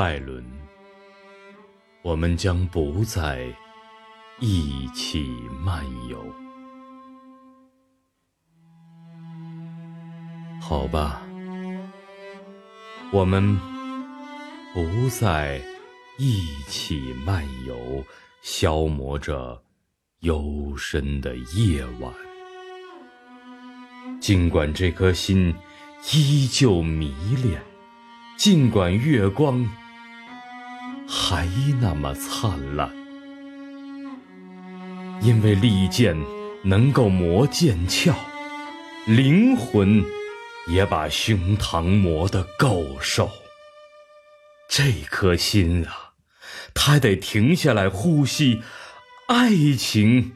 拜伦，我们将不再一起漫游。好吧，我们不再一起漫游，消磨着幽深的夜晚。尽管这颗心依旧迷恋，尽管月光还那么灿烂，因为利剑能够磨剑鞘，灵魂。也把胸膛磨得够瘦。这颗心啊，它得停下来呼吸，爱情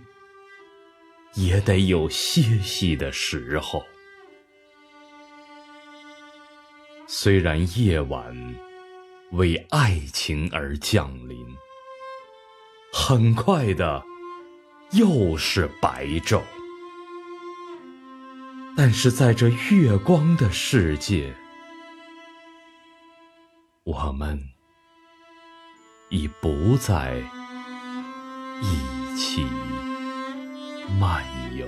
也得有歇息的时候。虽然夜晚为爱情而降临，很快的又是白昼。但是在这月光的世界，我们已不再一起漫游。